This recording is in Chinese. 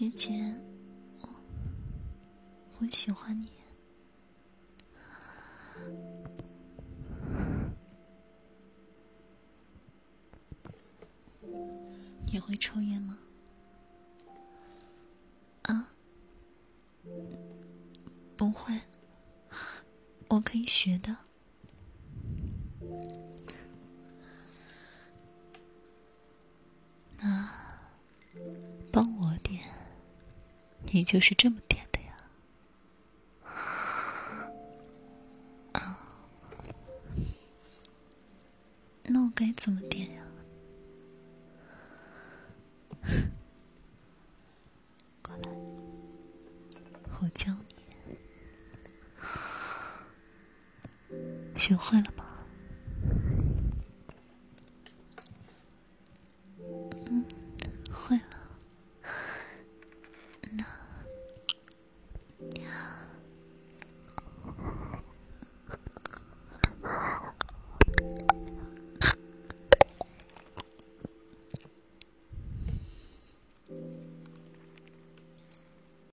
姐姐，我我喜欢你。你会抽烟吗？啊？不会，我可以学的。那帮我点，你就是这么点的呀？啊？那我该怎么点呀？过来，我教你。学会了吗？